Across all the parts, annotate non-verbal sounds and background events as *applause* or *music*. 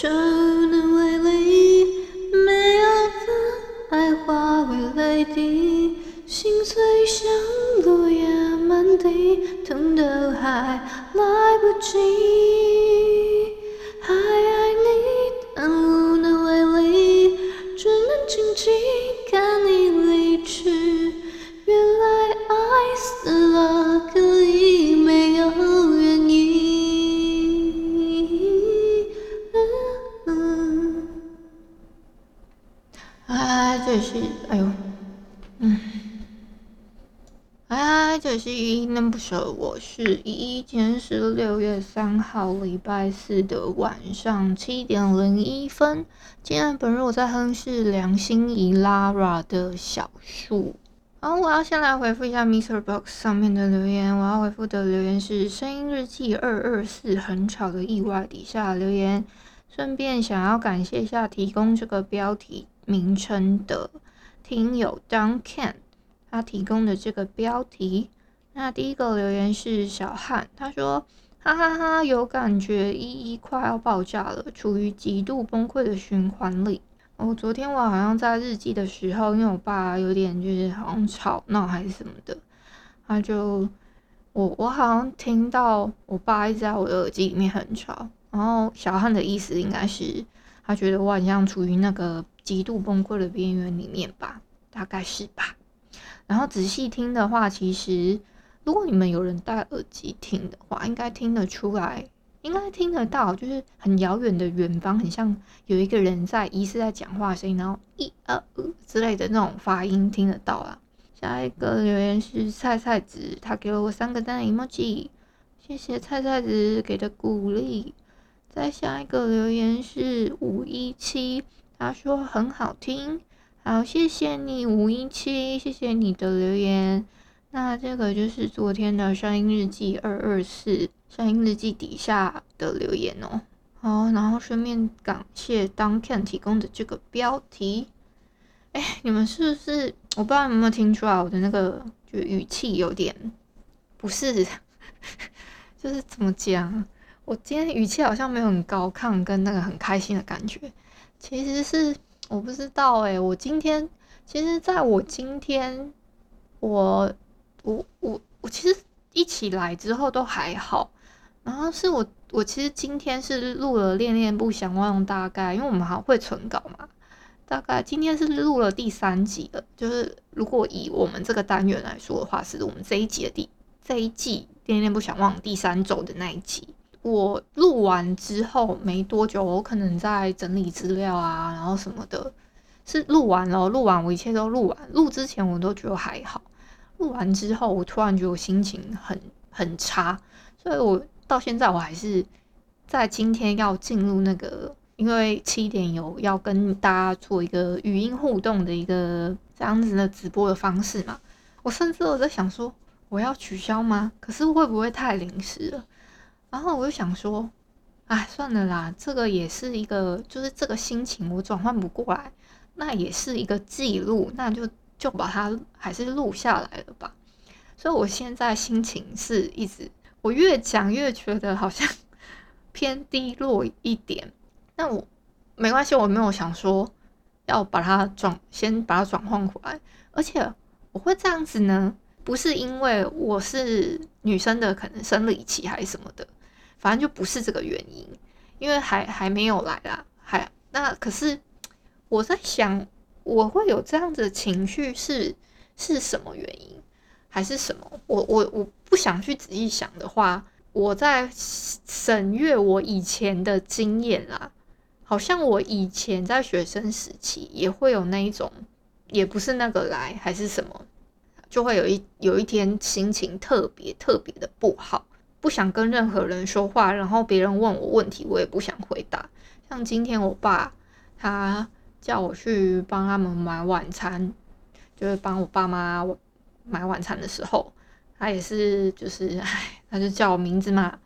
这。这里是，哎呦，嗯，哎，这里是依依能不舍我是依依，今天是六月三号，礼拜四的晚上七点零一分。今天本日我在哼是梁心颐 Lara 的小树。好，我要先来回复一下 Mr. Box 上面的留言。我要回复的留言是声音日记二二四很吵的意外底下留言，顺便想要感谢一下提供这个标题名称的听友 Duncan，他提供的这个标题。那第一个留言是小汉，他说：“哈哈哈，有感觉，依依快要爆炸了，处于极度崩溃的循环里。”哦，昨天我好像在日记的时候，因为我爸有点就是好像吵闹还是什么的，他就我我好像听到我爸一直在我的耳机里面很吵，然后小汉的意思应该是他觉得我好像处于那个极度崩溃的边缘里面吧，大概是吧。然后仔细听的话，其实。如果你们有人戴耳机听的话，应该听得出来，应该听得到，就是很遥远的远方，很像有一个人在疑似在讲话声音，然后一呃呃之类的那种发音听得到啊。下一个留言是菜菜子，他给了我三个赞 emoji，谢谢菜菜子给的鼓励。再下一个留言是五一七，他说很好听，好，谢谢你五一七，谢谢你的留言。那这个就是昨天的声音日记二二四声音日记底下的留言哦。好，然后顺便感谢 Duncan 提供的这个标题。哎，你们是不是？我不知道有没有听出来我的那个就语气有点不是，*laughs* 就是怎么讲？我今天语气好像没有很高亢，跟那个很开心的感觉。其实是我不知道哎，我今天其实在我今天我。我我我其实一起来之后都还好，然后是我我其实今天是录了恋恋不想忘，大概因为我们还会存稿嘛，大概今天是录了第三集了，就是如果以我们这个单元来说的话，是我们这一集的第这一季恋恋不想忘第三周的那一集。我录完之后没多久，我可能在整理资料啊，然后什么的，是录完了，录完我一切都录完，录之前我都觉得还好。录完之后，我突然觉得我心情很很差，所以我到现在我还是在今天要进入那个，因为七点有要跟大家做一个语音互动的一个这样子的直播的方式嘛。我甚至我在想说，我要取消吗？可是会不会太临时了？然后我就想说，哎，算了啦，这个也是一个，就是这个心情我转换不过来，那也是一个记录，那就。就把它还是录下来了吧，所以我现在心情是一直，我越讲越觉得好像 *laughs* 偏低落一点。那我没关系，我没有想说要把它转，先把它转换回来。而且我会这样子呢，不是因为我是女生的可能生理期还是什么的，反正就不是这个原因，因为还还没有来啦，还那可是我在想。我会有这样子的情绪是是什么原因，还是什么？我我我不想去仔细想的话，我在审阅我以前的经验啦，好像我以前在学生时期也会有那一种，也不是那个来，还是什么，就会有一有一天心情特别特别的不好，不想跟任何人说话，然后别人问我问题，我也不想回答。像今天我爸他叫我去帮他们买晚餐，就是帮我爸妈买晚餐的时候，他也是就是唉，他就叫我名字嘛，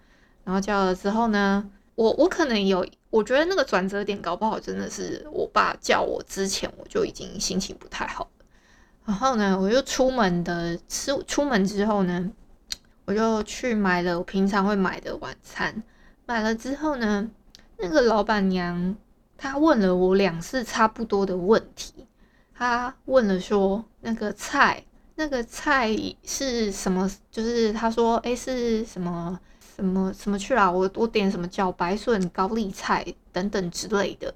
然后叫了之后呢，我我可能有，我觉得那个转折点搞不好真的是我爸叫我之前，我就已经心情不太好了。然后呢，我就出门的，出出门之后呢。我就去买了我平常会买的晚餐，买了之后呢，那个老板娘她问了我两次差不多的问题，她问了说那个菜那个菜是什么？就是她说诶，是什么什么什么去了？我我点什么茭白笋、高丽菜等等之类的，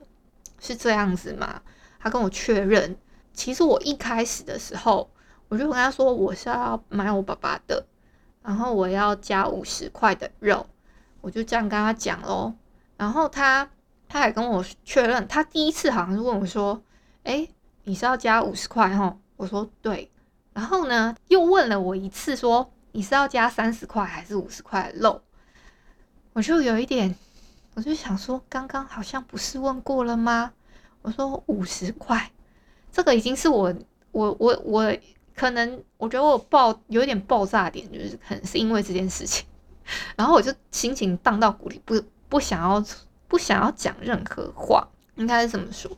是这样子吗？她跟我确认。其实我一开始的时候，我就跟她说我是要买我爸爸的。然后我要加五十块的肉，我就这样跟他讲喽。然后他他还跟我确认，他第一次好像是问我说：“诶，你是要加五十块哈？”我说：“对。”然后呢，又问了我一次说：“你是要加三十块还是五十块肉？”我就有一点，我就想说，刚刚好像不是问过了吗？我说五十块，这个已经是我我我我。可能我觉得我爆有一点爆炸点，就是可能是因为这件事情，*laughs* 然后我就心情荡到谷底，不不想要不想要讲任何话，应该是这么说。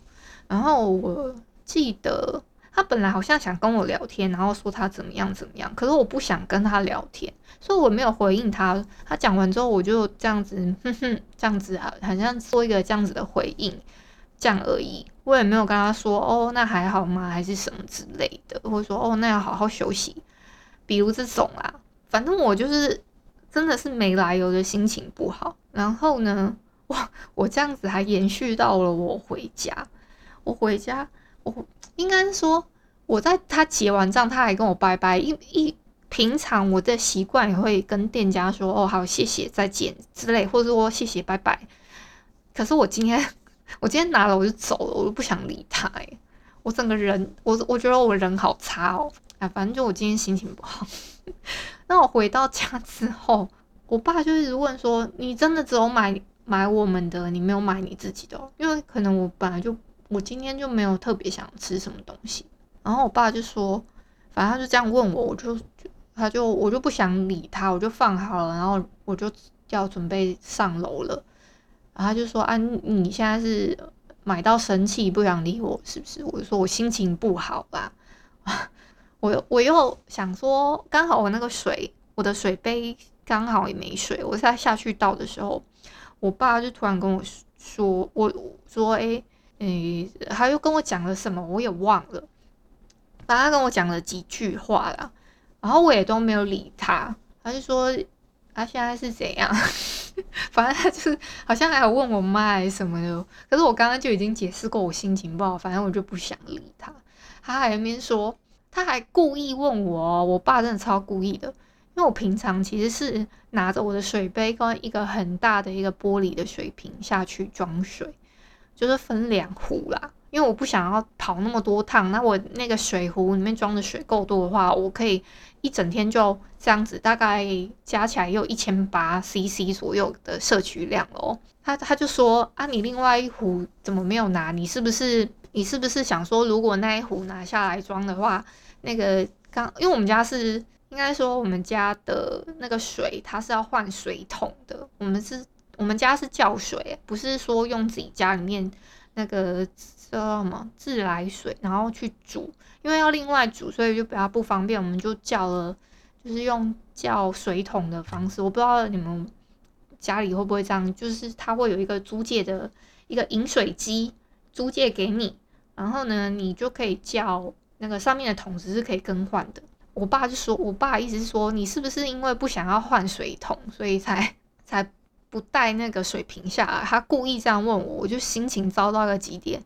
然后我记得他本来好像想跟我聊天，然后说他怎么样怎么样，可是我不想跟他聊天，所以我没有回应他。他讲完之后，我就这样子，哼哼，这样子好，好像做一个这样子的回应。这样而已，我也没有跟他说哦，那还好吗？还是什么之类的，或者说哦，那要好好休息，比如这种啊，反正我就是真的是没来由的心情不好。然后呢，哇，我这样子还延续到了我回家。我回家，我应该说我在他结完账，他还跟我拜拜。一一平常我的习惯也会跟店家说哦，好，谢谢，再见之类，或者说谢谢，拜拜。可是我今天。我今天拿了我就走了，我都不想理他哎，我整个人，我我觉得我人好差哦，哎，反正就我今天心情不好。*laughs* 那我回到家之后，我爸就一直问说：“你真的只有买买我们的，你没有买你自己的？”因为可能我本来就我今天就没有特别想吃什么东西。然后我爸就说：“反正他就这样问我，我就他就我就不想理他，我就放好了，然后我就要准备上楼了。”然后他就说：“啊，你现在是买到生气，不想理我，是不是？”我就说：“我心情不好吧。*laughs* ”我我又想说，刚好我那个水，我的水杯刚好也没水。我在下去倒的时候，我爸就突然跟我说：“我说，哎，诶，他又跟我讲了什么，我也忘了。反正他跟我讲了几句话啦，然后我也都没有理他。他就说。”他现在是怎样？*laughs* 反正他就是好像还有问我妈什么的，可是我刚刚就已经解释过我心情不好，反正我就不想理他。他还在那边说，他还故意问我，我爸真的超故意的，因为我平常其实是拿着我的水杯跟一个很大的一个玻璃的水瓶下去装水，就是分两壶啦。因为我不想要跑那么多趟，那我那个水壶里面装的水够多的话，我可以一整天就这样子，大概加起来也有一千八 CC 左右的摄取量哦。他他就说啊，你另外一壶怎么没有拿？你是不是你是不是想说，如果那一壶拿下来装的话，那个刚因为我们家是应该说我们家的那个水，它是要换水桶的。我们是我们家是叫水，不是说用自己家里面那个。叫什么自来水，然后去煮，因为要另外煮，所以就比较不方便。我们就叫了，就是用叫水桶的方式。我不知道你们家里会不会这样，就是它会有一个租借的一个饮水机租借给你，然后呢，你就可以叫那个上面的桶子是可以更换的。我爸就说，我爸意思是说，你是不是因为不想要换水桶，所以才才 *laughs* 不带那个水瓶下来？他故意这样问我，我就心情糟到一个极点。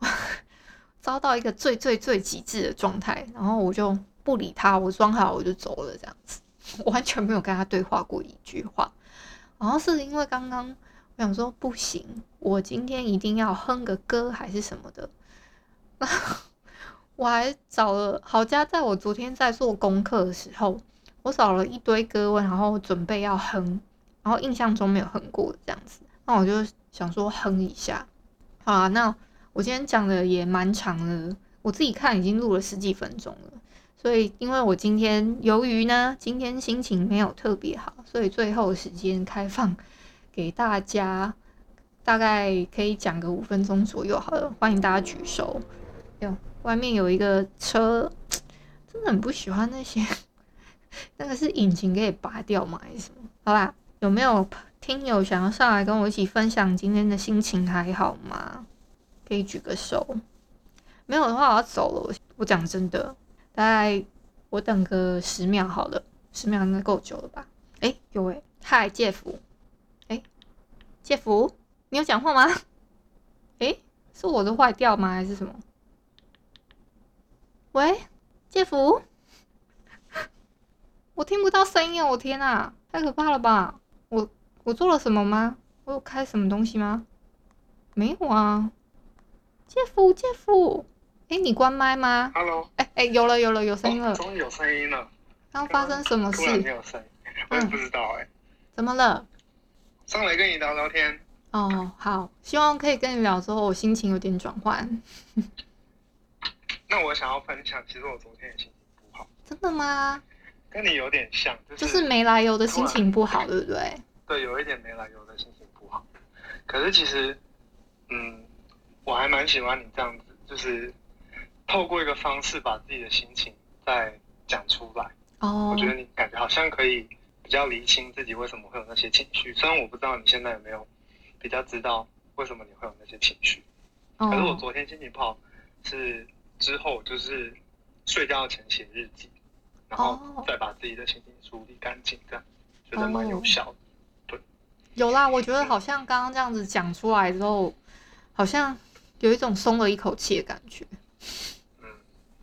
*laughs* 遭到一个最最最极致的状态，然后我就不理他，我装好我就走了，这样子，*laughs* 我完全没有跟他对话过一句话。然后是因为刚刚我想说不行，我今天一定要哼个歌还是什么的，*laughs* 我还找了好家在我昨天在做功课的时候，我找了一堆歌，然后准备要哼，然后印象中没有哼过这样子，那我就想说哼一下。好啊，那我今天讲的也蛮长的，我自己看已经录了十几分钟了。所以，因为我今天由于呢，今天心情没有特别好，所以最后时间开放给大家，大概可以讲个五分钟左右好了，欢迎大家举手。哟，外面有一个车，真的很不喜欢那些，*laughs* 那个是引擎可以拔掉吗？还是什么？好吧，有没有听友想要上来跟我一起分享今天的心情还好吗？可以举个手。没有的话，我要走了。我我讲真的。大概我等个十秒好了，十秒应该够久了吧？哎、有哎、嗨，介夫，哎，介夫，你有讲话吗？哎、是我的坏掉吗？还是什么？喂，介夫，我听不到声音！我天啊，太可怕了吧？我我做了什么吗？我有开什么东西吗？没有啊，姐夫，姐夫。哎，你关麦吗？Hello，哎哎，有了有了有声音了，终于有声音了。刚发生什么事？突然没有声音，我也不知道哎。怎么了？上来跟你聊聊天。哦，好，希望可以跟你聊之后，我心情有点转换。*laughs* 那我想要分享，其实我昨天也心情不好。真的吗？跟你有点像，就是就是没来由的心情不好，对不对？对，有一点没来由的心情不好。可是其实，嗯，我还蛮喜欢你这样子，就是。透过一个方式把自己的心情再讲出来，哦，我觉得你感觉好像可以比较厘清自己为什么会有那些情绪。虽然我不知道你现在有没有比较知道为什么你会有那些情绪，哦，可是我昨天心情不好是之后就是睡觉前写日记，然后再把自己的心情梳理干净，这样觉得蛮有效的。对，有啦，我觉得好像刚刚这样子讲出来之后，好像有一种松了一口气的感觉。嗯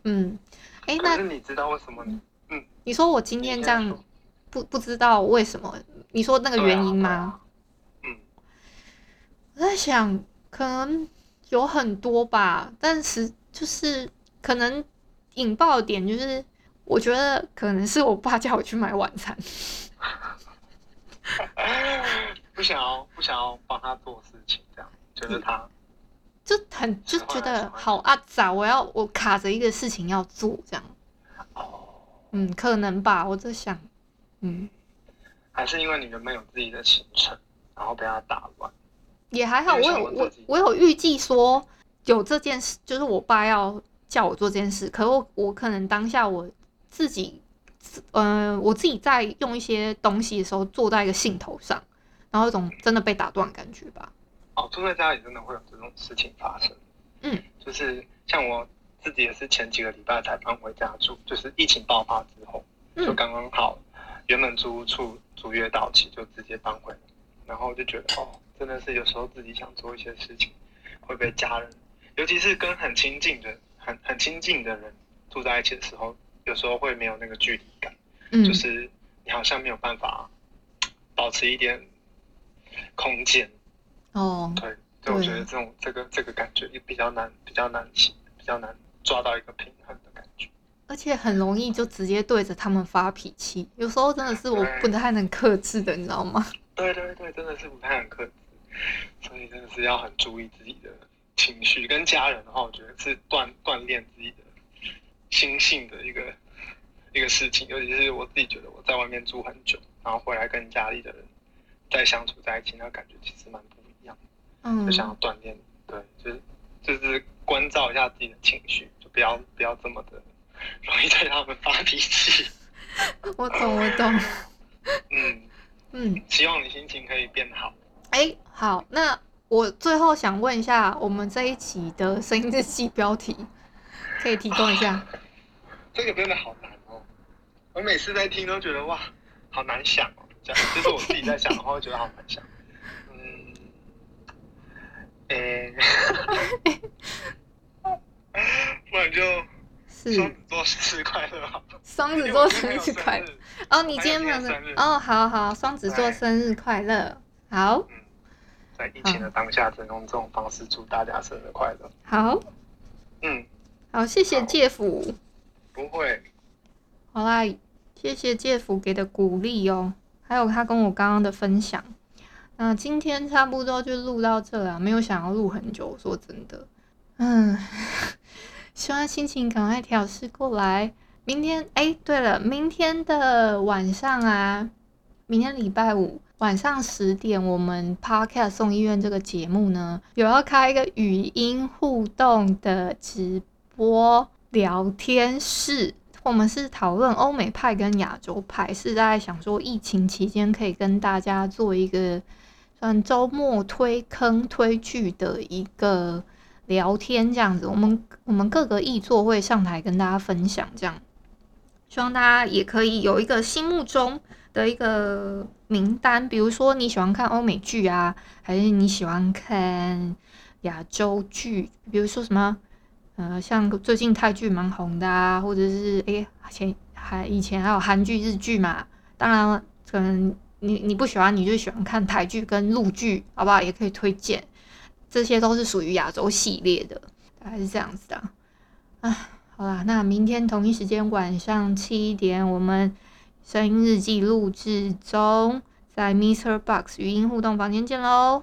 嗯，哎，那你知道为什么？嗯，你说我今天这样不不知道为什么？你说那个原因吗？嗯，我在想，可能有很多吧，但是就是可能引爆点就是，我觉得可能是我爸叫我去买晚餐，*laughs* 不想要不想要帮他做事情，这样就是他。就很就觉得好阿杂，我要我卡着一个事情要做这样。哦，嗯，可能吧，我在想，嗯，还是因为你原本有自己的行程，然后被他打乱。也还好，我有我我有预计说有这件事，就是我爸要叫我做这件事，可我我可能当下我自己，嗯、呃，我自己在用一些东西的时候，坐在一个兴头上，然后有种真的被打断感觉吧。哦，住在家里真的会有这种事情发生。嗯，就是像我自己也是前几个礼拜才搬回家住，就是疫情爆发之后，就刚刚好，原本租屋处租约到期就直接搬回来，然后就觉得哦，真的是有时候自己想做一些事情，会被家人，尤其是跟很亲近的、很很亲近的人住在一起的时候，有时候会没有那个距离感，嗯，就是你好像没有办法保持一点空间。哦，对，所以我觉得这种这个这个感觉也比较难，比较难起，比较难抓到一个平衡的感觉，而且很容易就直接对着他们发脾气，有时候真的是我不太能克制的，你知道吗？对对对，真的是不太能克制，所以真的是要很注意自己的情绪。跟家人的话，我觉得是锻锻炼自己的心性的一个一个事情，尤其是我自己觉得我在外面住很久，然后回来跟家里的人再相处在一起，那感觉其实蛮不一样。嗯。就想要锻炼，对，就是就是关照一下自己的情绪，就不要不要这么的容易对他们发脾气。*laughs* 我懂，我懂。嗯嗯，希望你心情可以变好。哎、欸，好，那我最后想问一下，我们这一期的声音日记标题可以提供一下？这个真的好难哦，我每次在听都觉得哇，好难想哦。这样，就是我自己在想的话，我觉得好难想。哎、欸，*laughs* 不然就双子座生日快乐好。双子座生日快乐哦！你今天没有生日哦？好好，双子座生日快乐，好。嗯，在疫情的当下，只能用这种方式祝大家生日快乐。好，嗯，好，谢谢介夫。不会。好啦，谢谢谢介甫给的鼓励哦，还有他跟我刚刚的分享。那今天差不多就录到这了，没有想要录很久，说真的。嗯，*laughs* 希望心情赶快调试过来。明天，哎，对了，明天的晚上啊，明天礼拜五晚上十点，我们 Podcast 送医院这个节目呢，有要开一个语音互动的直播聊天室。我们是讨论欧美派跟亚洲派，是在想说疫情期间可以跟大家做一个算周末推坑推剧的一个聊天这样子。我们我们各个议座会上台跟大家分享这样。希望大家也可以有一个心目中的一个名单，比如说你喜欢看欧美剧啊，还是你喜欢看亚洲剧？比如说什么，呃，像最近泰剧蛮红的啊，或者是诶，前还以前还有韩剧、日剧嘛。当然，可能你你不喜欢，你就喜欢看台剧跟陆剧，好不好？也可以推荐，这些都是属于亚洲系列的，大概是这样子的啊。好啦，那明天同一时间晚上七点，我们声音日记录制中，在 MixerBox 语音互动房间见喽！